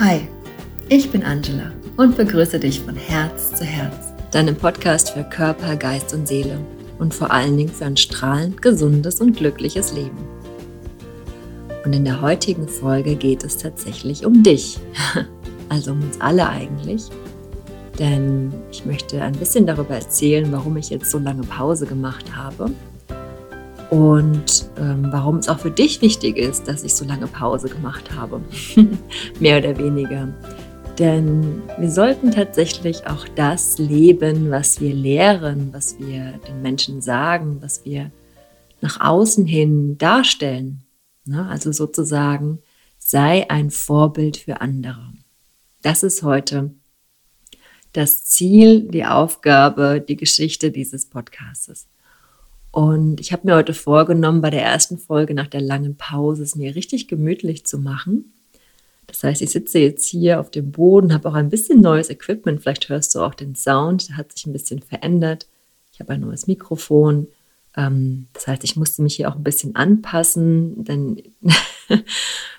Hi, ich bin Angela und begrüße dich von Herz zu Herz, deinem Podcast für Körper, Geist und Seele und vor allen Dingen für ein strahlend gesundes und glückliches Leben. Und in der heutigen Folge geht es tatsächlich um dich, also um uns alle eigentlich. Denn ich möchte ein bisschen darüber erzählen, warum ich jetzt so lange Pause gemacht habe und ähm, warum es auch für dich wichtig ist, dass ich so lange Pause gemacht habe. Mehr oder weniger. Denn wir sollten tatsächlich auch das leben, was wir lehren, was wir den Menschen sagen, was wir nach außen hin darstellen. Ne? Also sozusagen, sei ein Vorbild für andere. Das ist heute das Ziel, die Aufgabe, die Geschichte dieses Podcastes. Und ich habe mir heute vorgenommen, bei der ersten Folge nach der langen Pause es mir richtig gemütlich zu machen. Das heißt, ich sitze jetzt hier auf dem Boden, habe auch ein bisschen neues Equipment. Vielleicht hörst du auch den Sound, der hat sich ein bisschen verändert. Ich habe ein neues Mikrofon. Ähm, das heißt, ich musste mich hier auch ein bisschen anpassen, denn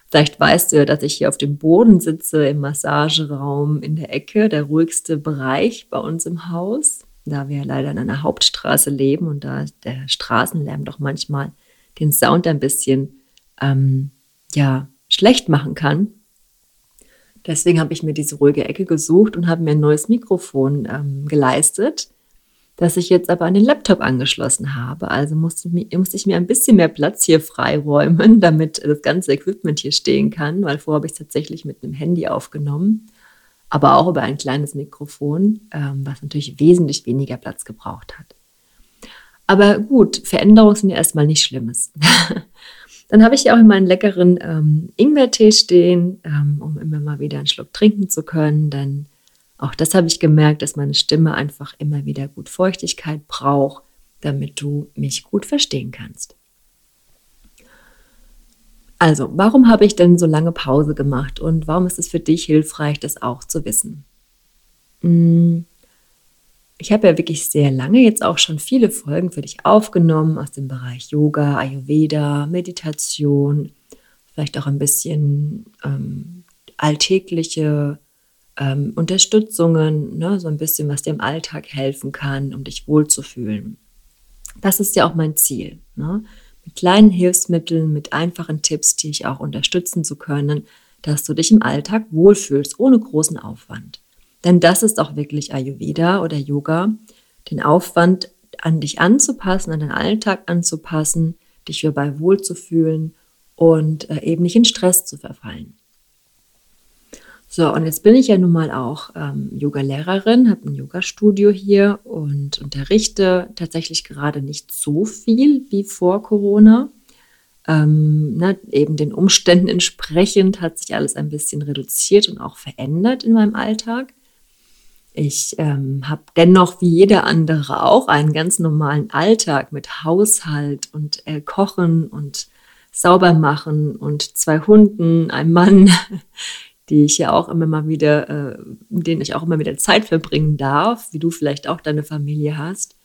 vielleicht weißt du ja, dass ich hier auf dem Boden sitze im Massageraum in der Ecke, der ruhigste Bereich bei uns im Haus da wir leider an einer Hauptstraße leben und da der Straßenlärm doch manchmal den Sound ein bisschen ähm, ja, schlecht machen kann. Deswegen habe ich mir diese ruhige Ecke gesucht und habe mir ein neues Mikrofon ähm, geleistet, das ich jetzt aber an den Laptop angeschlossen habe. Also musste, musste ich mir ein bisschen mehr Platz hier freiräumen, damit das ganze Equipment hier stehen kann, weil vorher habe ich es tatsächlich mit einem Handy aufgenommen aber auch über ein kleines Mikrofon, ähm, was natürlich wesentlich weniger Platz gebraucht hat. Aber gut, Veränderungen sind ja erstmal nichts Schlimmes. Dann habe ich ja auch immer einen leckeren ähm, Ingwertee stehen, ähm, um immer mal wieder einen Schluck trinken zu können. Denn auch das habe ich gemerkt, dass meine Stimme einfach immer wieder gut Feuchtigkeit braucht, damit du mich gut verstehen kannst. Also, warum habe ich denn so lange Pause gemacht und warum ist es für dich hilfreich, das auch zu wissen? Hm, ich habe ja wirklich sehr lange jetzt auch schon viele Folgen für dich aufgenommen aus dem Bereich Yoga, Ayurveda, Meditation, vielleicht auch ein bisschen ähm, alltägliche ähm, Unterstützungen, ne? so ein bisschen, was dir im Alltag helfen kann, um dich wohlzufühlen. Das ist ja auch mein Ziel. Ne? Mit kleinen Hilfsmitteln, mit einfachen Tipps, dich auch unterstützen zu können, dass du dich im Alltag wohlfühlst, ohne großen Aufwand. Denn das ist auch wirklich Ayurveda oder Yoga, den Aufwand an dich anzupassen, an deinen Alltag anzupassen, dich hierbei wohlzufühlen und äh, eben nicht in Stress zu verfallen. So, und jetzt bin ich ja nun mal auch ähm, Yoga-Lehrerin, habe ein Yoga-Studio hier und unterrichte tatsächlich gerade nicht so viel wie vor Corona. Ähm, ne, eben den Umständen entsprechend hat sich alles ein bisschen reduziert und auch verändert in meinem Alltag. Ich ähm, habe dennoch wie jeder andere auch einen ganz normalen Alltag mit Haushalt und äh, Kochen und Saubermachen und zwei Hunden, einem Mann, die ich ja auch immer mal wieder, äh, mit denen ich auch immer wieder Zeit verbringen darf, wie du vielleicht auch deine Familie hast.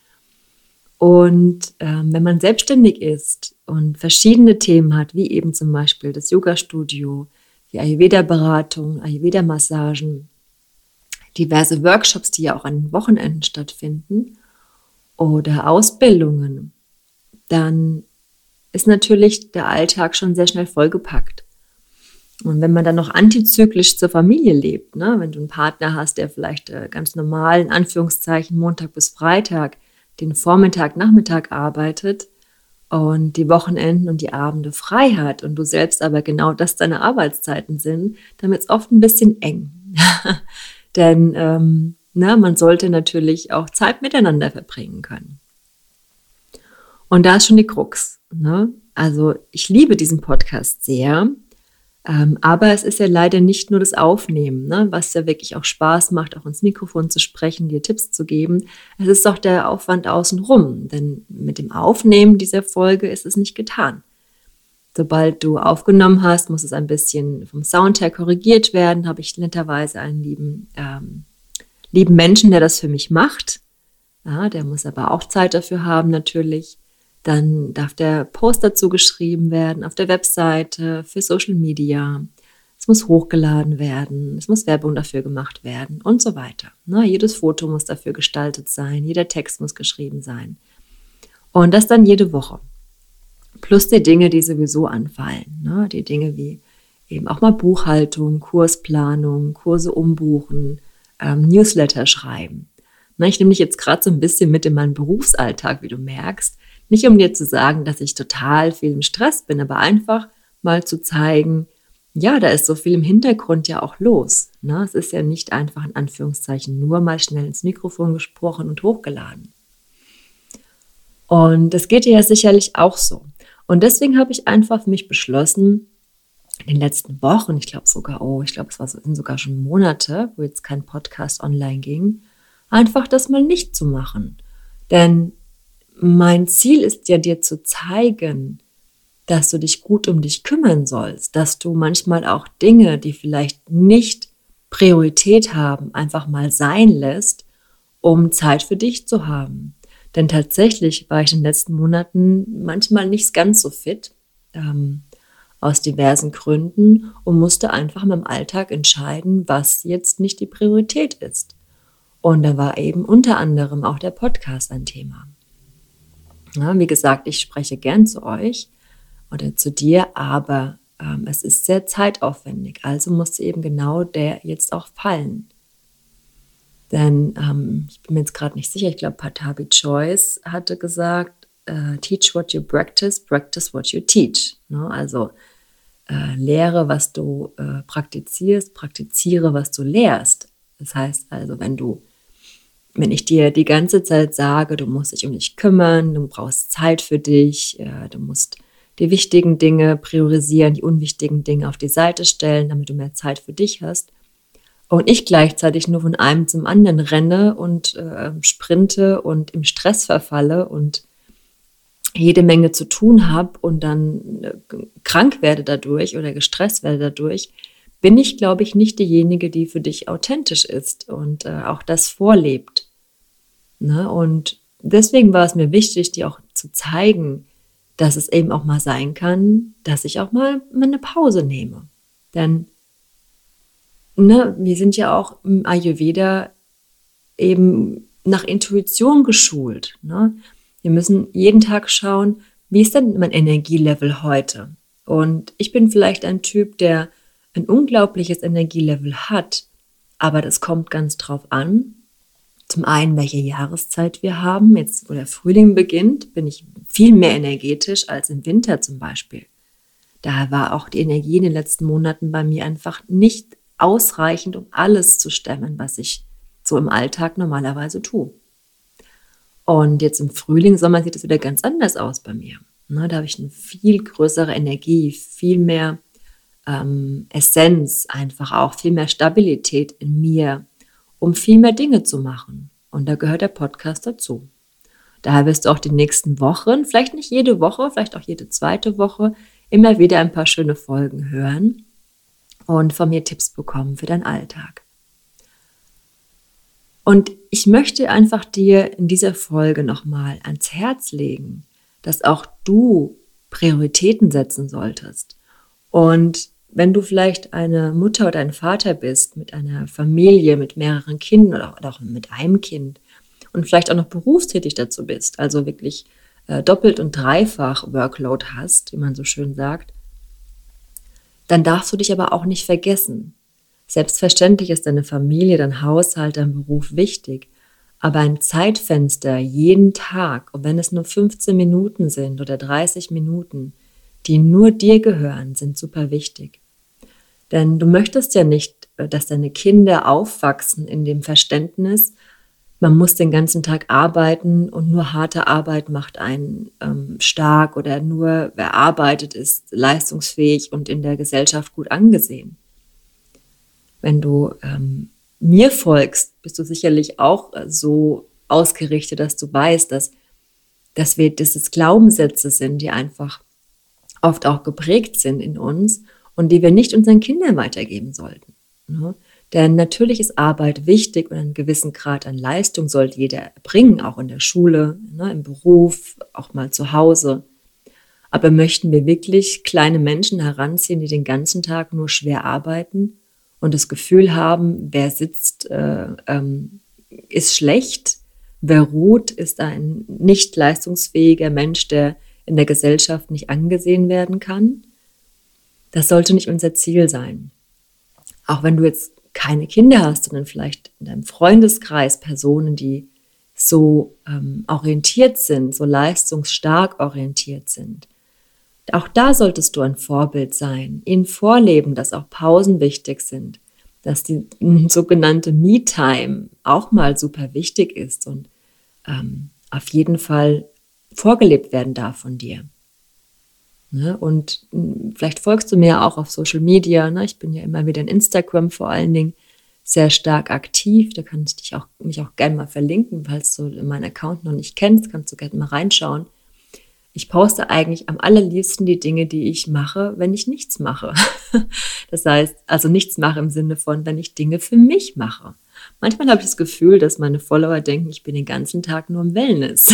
Und ähm, wenn man selbstständig ist und verschiedene Themen hat, wie eben zum Beispiel das Yoga-Studio, die Ayurveda-Beratung, Ayurveda-Massagen, diverse Workshops, die ja auch an Wochenenden stattfinden, oder Ausbildungen, dann ist natürlich der Alltag schon sehr schnell vollgepackt. Und wenn man dann noch antizyklisch zur Familie lebt, ne, wenn du einen Partner hast, der vielleicht äh, ganz normal, in Anführungszeichen, Montag bis Freitag, den Vormittag, Nachmittag arbeitet und die Wochenenden und die Abende frei hat und du selbst aber genau das deine Arbeitszeiten sind, dann wird es oft ein bisschen eng. Denn ähm, na, man sollte natürlich auch Zeit miteinander verbringen können. Und da ist schon die Krux. Ne? Also ich liebe diesen Podcast sehr aber es ist ja leider nicht nur das Aufnehmen, ne, was ja wirklich auch Spaß macht, auch ins Mikrofon zu sprechen, dir Tipps zu geben. Es ist auch der Aufwand außenrum, denn mit dem Aufnehmen dieser Folge ist es nicht getan. Sobald du aufgenommen hast, muss es ein bisschen vom Sound her korrigiert werden. Habe ich netterweise einen lieben, ähm, lieben Menschen, der das für mich macht. Ja, der muss aber auch Zeit dafür haben, natürlich. Dann darf der Post dazu geschrieben werden auf der Webseite, für Social Media. es muss hochgeladen werden, es muss Werbung dafür gemacht werden und so weiter. Ne? Jedes Foto muss dafür gestaltet sein, jeder Text muss geschrieben sein. Und das dann jede Woche. Plus die Dinge, die sowieso anfallen. Ne? Die Dinge wie eben auch mal Buchhaltung, Kursplanung, Kurse umbuchen, ähm, Newsletter schreiben. Na, ich nehme dich jetzt gerade so ein bisschen mit in meinen Berufsalltag, wie du merkst. Nicht um dir zu sagen, dass ich total viel im Stress bin, aber einfach mal zu zeigen, ja, da ist so viel im Hintergrund ja auch los. Ne? Es ist ja nicht einfach in Anführungszeichen nur mal schnell ins Mikrofon gesprochen und hochgeladen. Und das geht dir ja sicherlich auch so. Und deswegen habe ich einfach für mich beschlossen, in den letzten Wochen, ich glaube sogar, oh, ich glaube, es war so, sind sogar schon Monate, wo jetzt kein Podcast online ging, einfach das mal nicht zu machen. Denn mein Ziel ist ja dir zu zeigen, dass du dich gut um dich kümmern sollst, dass du manchmal auch Dinge, die vielleicht nicht Priorität haben, einfach mal sein lässt, um Zeit für dich zu haben. Denn tatsächlich war ich in den letzten Monaten manchmal nicht ganz so fit, ähm, aus diversen Gründen, und musste einfach in meinem Alltag entscheiden, was jetzt nicht die Priorität ist. Und da war eben unter anderem auch der Podcast ein Thema. Ja, wie gesagt, ich spreche gern zu euch oder zu dir, aber ähm, es ist sehr zeitaufwendig. Also musste eben genau der jetzt auch fallen. Denn ähm, ich bin mir jetzt gerade nicht sicher, ich glaube, Patabi Choice hatte gesagt, äh, teach what you practice, practice what you teach. Ne? Also äh, lehre, was du äh, praktizierst, praktiziere, was du lehrst. Das heißt also, wenn du, wenn ich dir die ganze Zeit sage, du musst dich um dich kümmern, du brauchst Zeit für dich, äh, du musst die wichtigen Dinge priorisieren, die unwichtigen Dinge auf die Seite stellen, damit du mehr Zeit für dich hast, und ich gleichzeitig nur von einem zum anderen renne und äh, sprinte und im Stress verfalle und jede Menge zu tun habe und dann äh, krank werde dadurch oder gestresst werde dadurch, bin ich, glaube ich, nicht diejenige, die für dich authentisch ist und äh, auch das vorlebt. Ne? Und deswegen war es mir wichtig, dir auch zu zeigen, dass es eben auch mal sein kann, dass ich auch mal eine Pause nehme. Denn ne, wir sind ja auch im Ayurveda eben nach Intuition geschult. Ne? Wir müssen jeden Tag schauen, wie ist denn mein Energielevel heute? Und ich bin vielleicht ein Typ, der ein unglaubliches Energielevel hat, aber das kommt ganz drauf an. Zum einen, welche Jahreszeit wir haben. Jetzt, wo der Frühling beginnt, bin ich viel mehr energetisch als im Winter zum Beispiel. Da war auch die Energie in den letzten Monaten bei mir einfach nicht ausreichend, um alles zu stemmen, was ich so im Alltag normalerweise tue. Und jetzt im Frühling, Sommer sieht es wieder ganz anders aus bei mir. Da habe ich eine viel größere Energie, viel mehr ähm, Essenz, einfach auch viel mehr Stabilität in mir, um viel mehr Dinge zu machen. Und da gehört der Podcast dazu. Daher wirst du auch die nächsten Wochen, vielleicht nicht jede Woche, vielleicht auch jede zweite Woche, immer wieder ein paar schöne Folgen hören und von mir Tipps bekommen für deinen Alltag. Und ich möchte einfach dir in dieser Folge nochmal ans Herz legen, dass auch du Prioritäten setzen solltest. Und wenn du vielleicht eine Mutter oder ein Vater bist mit einer Familie, mit mehreren Kindern oder auch mit einem Kind und vielleicht auch noch berufstätig dazu bist, also wirklich äh, doppelt und dreifach Workload hast, wie man so schön sagt, dann darfst du dich aber auch nicht vergessen. Selbstverständlich ist deine Familie, dein Haushalt, dein Beruf wichtig, aber ein Zeitfenster jeden Tag, und wenn es nur 15 Minuten sind oder 30 Minuten, die nur dir gehören, sind super wichtig. Denn du möchtest ja nicht, äh, dass deine Kinder aufwachsen in dem Verständnis, man muss den ganzen Tag arbeiten und nur harte Arbeit macht einen ähm, stark oder nur wer arbeitet ist leistungsfähig und in der Gesellschaft gut angesehen. Wenn du ähm, mir folgst, bist du sicherlich auch äh, so ausgerichtet, dass du weißt, dass, dass wir, dass es Glaubenssätze sind, die einfach oft auch geprägt sind in uns und die wir nicht unseren Kindern weitergeben sollten. Ne? Denn natürlich ist Arbeit wichtig und einen gewissen Grad an Leistung sollte jeder erbringen, auch in der Schule, ne, im Beruf, auch mal zu Hause. Aber möchten wir wirklich kleine Menschen heranziehen, die den ganzen Tag nur schwer arbeiten und das Gefühl haben, wer sitzt, äh, ähm, ist schlecht, wer ruht, ist ein nicht leistungsfähiger Mensch, der in der Gesellschaft nicht angesehen werden kann? Das sollte nicht unser Ziel sein. Auch wenn du jetzt keine Kinder hast, sondern vielleicht in deinem Freundeskreis Personen, die so ähm, orientiert sind, so leistungsstark orientiert sind, auch da solltest du ein Vorbild sein, ihnen vorleben, dass auch Pausen wichtig sind, dass die sogenannte Me-Time auch mal super wichtig ist und ähm, auf jeden Fall vorgelebt werden darf von dir. Ne? Und hm, vielleicht folgst du mir auch auf Social Media. Ne? Ich bin ja immer wieder in Instagram vor allen Dingen sehr stark aktiv. Da kann ich dich auch, mich auch gerne mal verlinken, falls du meinen Account noch nicht kennst, kannst du gerne mal reinschauen ich poste eigentlich am allerliebsten die Dinge, die ich mache, wenn ich nichts mache. Das heißt, also nichts mache im Sinne von, wenn ich Dinge für mich mache. Manchmal habe ich das Gefühl, dass meine Follower denken, ich bin den ganzen Tag nur im Wellness.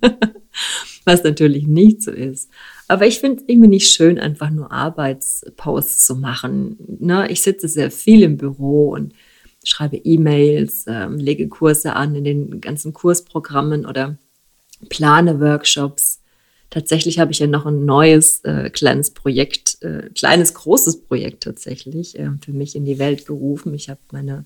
Was natürlich nicht so ist. Aber ich finde es irgendwie nicht schön, einfach nur Arbeitsposts zu machen. Ne? Ich sitze sehr viel im Büro und schreibe E-Mails, ähm, lege Kurse an in den ganzen Kursprogrammen oder plane Workshops Tatsächlich habe ich ja noch ein neues äh, kleines Projekt, äh, kleines großes Projekt tatsächlich äh, für mich in die Welt gerufen. Ich habe meine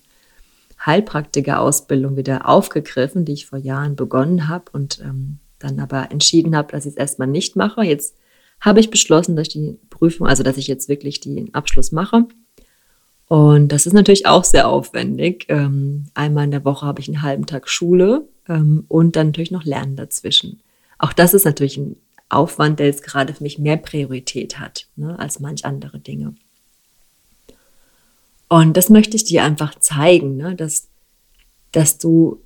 Heilpraktiker-Ausbildung wieder aufgegriffen, die ich vor Jahren begonnen habe und ähm, dann aber entschieden habe, dass ich es erstmal nicht mache. Jetzt habe ich beschlossen, dass ich die Prüfung, also dass ich jetzt wirklich den Abschluss mache. Und das ist natürlich auch sehr aufwendig. Ähm, einmal in der Woche habe ich einen halben Tag Schule ähm, und dann natürlich noch Lernen dazwischen. Auch das ist natürlich ein Aufwand, der jetzt gerade für mich mehr Priorität hat ne, als manch andere Dinge. Und das möchte ich dir einfach zeigen, ne, dass, dass du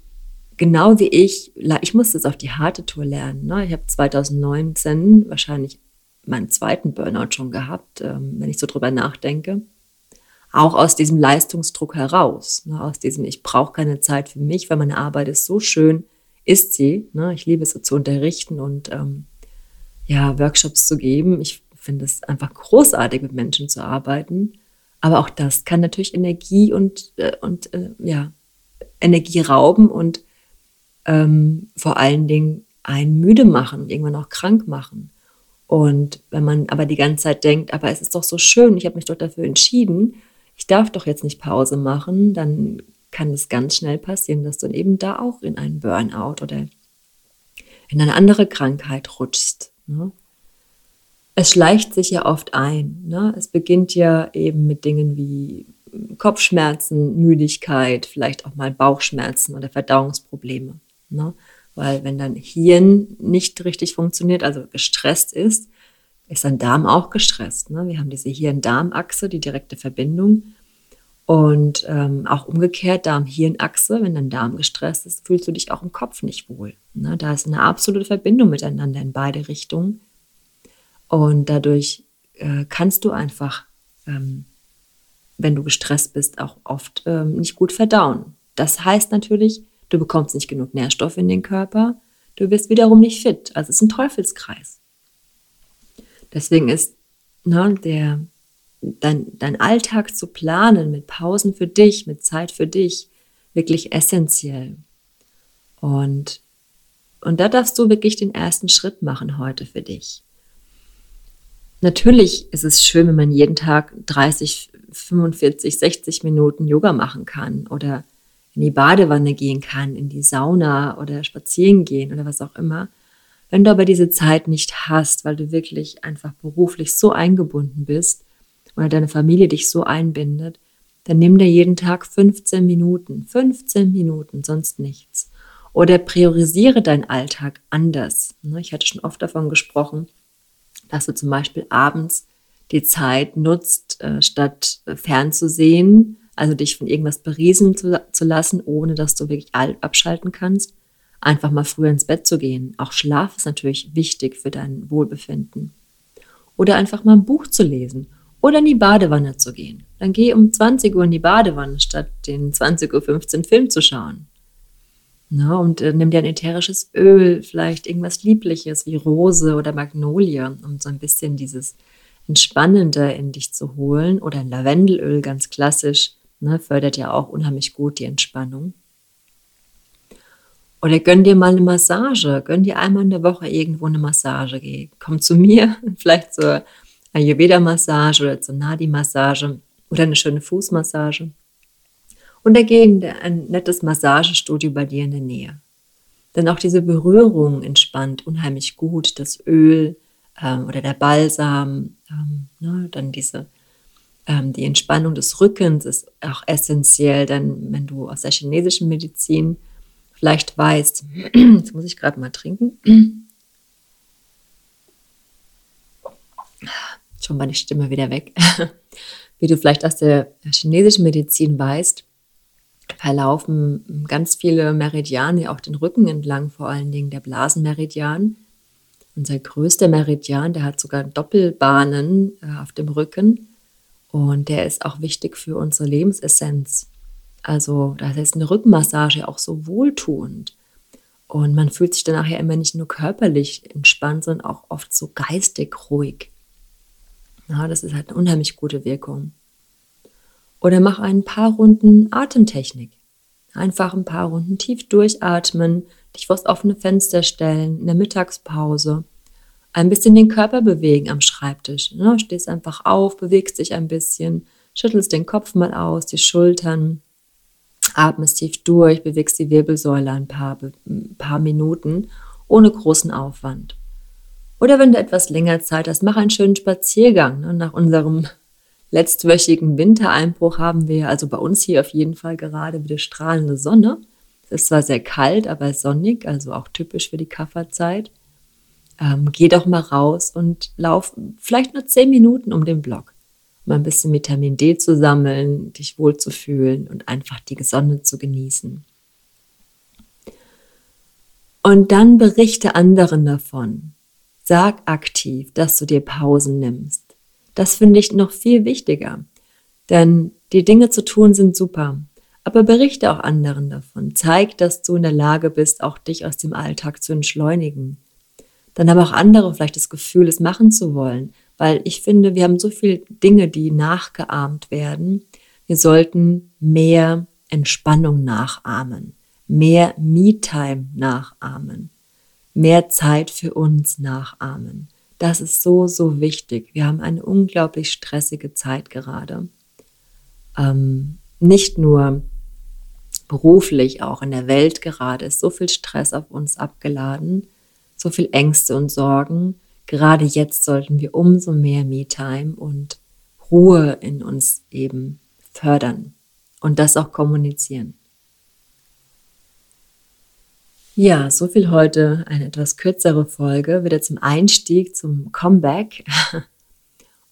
genau wie ich, ich musste es auf die harte Tour lernen. Ne? Ich habe 2019 wahrscheinlich meinen zweiten Burnout schon gehabt, ähm, wenn ich so drüber nachdenke. Auch aus diesem Leistungsdruck heraus, ne? aus diesem, ich brauche keine Zeit für mich, weil meine Arbeit ist so schön, ist sie. Ne? Ich liebe es so zu unterrichten und ähm, ja, Workshops zu geben. Ich finde es einfach großartig, mit Menschen zu arbeiten. Aber auch das kann natürlich Energie und, äh, und äh, ja, Energie rauben und ähm, vor allen Dingen einen müde machen und irgendwann auch krank machen. Und wenn man aber die ganze Zeit denkt, aber es ist doch so schön, ich habe mich doch dafür entschieden, ich darf doch jetzt nicht Pause machen, dann kann es ganz schnell passieren, dass du eben da auch in einen Burnout oder in eine andere Krankheit rutschst. Ne? Es schleicht sich ja oft ein. Ne? Es beginnt ja eben mit Dingen wie Kopfschmerzen, Müdigkeit, vielleicht auch mal Bauchschmerzen oder Verdauungsprobleme. Ne? Weil wenn dein Hirn nicht richtig funktioniert, also gestresst ist, ist dein Darm auch gestresst. Ne? Wir haben diese Hirn-Darm-Achse, die direkte Verbindung. Und ähm, auch umgekehrt, Darm-Hirn-Achse, wenn dein Darm gestresst ist, fühlst du dich auch im Kopf nicht wohl. Ne? Da ist eine absolute Verbindung miteinander in beide Richtungen. Und dadurch äh, kannst du einfach, ähm, wenn du gestresst bist, auch oft ähm, nicht gut verdauen. Das heißt natürlich, du bekommst nicht genug Nährstoff in den Körper, du wirst wiederum nicht fit. Also es ist ein Teufelskreis. Deswegen ist ne, der dein, dein Alltag zu planen mit Pausen für dich, mit Zeit für dich, wirklich essentiell. Und, und da darfst du wirklich den ersten Schritt machen heute für dich. Natürlich ist es schön, wenn man jeden Tag 30, 45, 60 Minuten Yoga machen kann oder in die Badewanne gehen kann, in die Sauna oder spazieren gehen oder was auch immer. Wenn du aber diese Zeit nicht hast, weil du wirklich einfach beruflich so eingebunden bist, oder deine Familie dich so einbindet, dann nimm dir jeden Tag 15 Minuten, 15 Minuten, sonst nichts. Oder priorisiere deinen Alltag anders. Ne, ich hatte schon oft davon gesprochen, dass du zum Beispiel abends die Zeit nutzt, äh, statt fernzusehen, also dich von irgendwas beriesen zu, zu lassen, ohne dass du wirklich abschalten kannst, einfach mal früher ins Bett zu gehen. Auch Schlaf ist natürlich wichtig für dein Wohlbefinden. Oder einfach mal ein Buch zu lesen oder in die Badewanne zu gehen. Dann geh um 20 Uhr in die Badewanne, statt den 20.15 Uhr Film zu schauen. Na, und äh, nimm dir ein ätherisches Öl, vielleicht irgendwas Liebliches wie Rose oder Magnolie, um so ein bisschen dieses Entspannende in dich zu holen. Oder ein Lavendelöl, ganz klassisch, ne, fördert ja auch unheimlich gut die Entspannung. Oder gönn dir mal eine Massage, gönn dir einmal in der Woche irgendwo eine Massage. Geh, komm zu mir, vielleicht zur Ayurveda-Massage oder zur Nadi-Massage oder eine schöne Fußmassage. Und da geh in ein nettes Massagestudio bei dir in der Nähe. Denn auch diese Berührung entspannt unheimlich gut. Das Öl ähm, oder der Balsam, ähm, ne, dann diese ähm, die Entspannung des Rückens ist auch essentiell, denn wenn du aus der chinesischen Medizin vielleicht weißt, jetzt muss ich gerade mal trinken, schon war die Stimme wieder weg, wie du vielleicht aus der chinesischen Medizin weißt, verlaufen ganz viele Meridiane auch den Rücken entlang, vor allen Dingen der Blasenmeridian. Unser größter Meridian, der hat sogar Doppelbahnen äh, auf dem Rücken und der ist auch wichtig für unsere Lebensessenz. Also da ist eine Rückenmassage auch so wohltuend. Und man fühlt sich dann nachher immer nicht nur körperlich entspannt, sondern auch oft so geistig ruhig. Ja, das ist halt eine unheimlich gute Wirkung. Oder mach ein paar Runden Atemtechnik. Einfach ein paar Runden tief durchatmen, dich vors offene Fenster stellen in der Mittagspause. Ein bisschen den Körper bewegen am Schreibtisch. Ne? Stehst einfach auf, bewegst dich ein bisschen, schüttelst den Kopf mal aus, die Schultern, atmest tief durch, bewegst die Wirbelsäule ein paar, ein paar Minuten ohne großen Aufwand. Oder wenn du etwas länger Zeit hast, mach einen schönen Spaziergang. Ne? Nach unserem letztwöchigen Wintereinbruch haben wir also bei uns hier auf jeden Fall gerade wieder strahlende Sonne. Es ist zwar sehr kalt, aber sonnig, also auch typisch für die Kafferzeit. Ähm, geh doch mal raus und lauf vielleicht nur zehn Minuten um den Block mal ein bisschen Vitamin D zu sammeln, dich wohlzufühlen und einfach die Sonne zu genießen. Und dann berichte anderen davon. Sag aktiv, dass du dir Pausen nimmst. Das finde ich noch viel wichtiger. Denn die Dinge zu tun sind super. Aber berichte auch anderen davon. Zeig, dass du in der Lage bist, auch dich aus dem Alltag zu entschleunigen. Dann haben auch andere vielleicht das Gefühl, es machen zu wollen weil ich finde, wir haben so viele Dinge, die nachgeahmt werden. Wir sollten mehr Entspannung nachahmen, mehr Me-Time nachahmen, mehr Zeit für uns nachahmen. Das ist so, so wichtig. Wir haben eine unglaublich stressige Zeit gerade. Ähm, nicht nur beruflich, auch in der Welt gerade ist so viel Stress auf uns abgeladen, so viel Ängste und Sorgen gerade jetzt sollten wir umso mehr Me-Time und Ruhe in uns eben fördern und das auch kommunizieren. Ja, so viel heute, eine etwas kürzere Folge, wieder zum Einstieg, zum Comeback.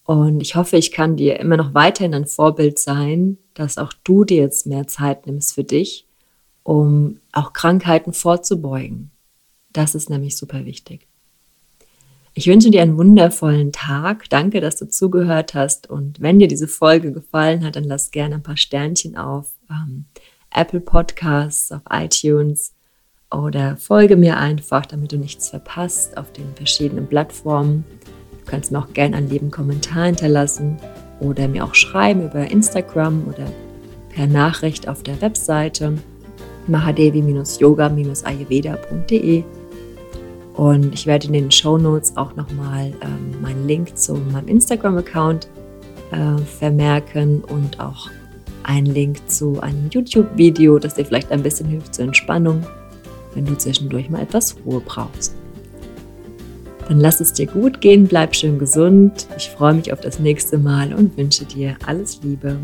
Und ich hoffe, ich kann dir immer noch weiterhin ein Vorbild sein, dass auch du dir jetzt mehr Zeit nimmst für dich, um auch Krankheiten vorzubeugen. Das ist nämlich super wichtig. Ich wünsche dir einen wundervollen Tag. Danke, dass du zugehört hast. Und wenn dir diese Folge gefallen hat, dann lass gerne ein paar Sternchen auf ähm, Apple Podcasts, auf iTunes oder folge mir einfach, damit du nichts verpasst auf den verschiedenen Plattformen. Du kannst mir auch gerne einen lieben Kommentar hinterlassen oder mir auch schreiben über Instagram oder per Nachricht auf der Webseite mahadevi-yoga-ayurveda.de. Und ich werde in den Show Notes auch nochmal ähm, meinen Link zu meinem Instagram-Account äh, vermerken und auch einen Link zu einem YouTube-Video, das dir vielleicht ein bisschen hilft zur Entspannung, wenn du zwischendurch mal etwas Ruhe brauchst. Dann lass es dir gut gehen, bleib schön gesund. Ich freue mich auf das nächste Mal und wünsche dir alles Liebe.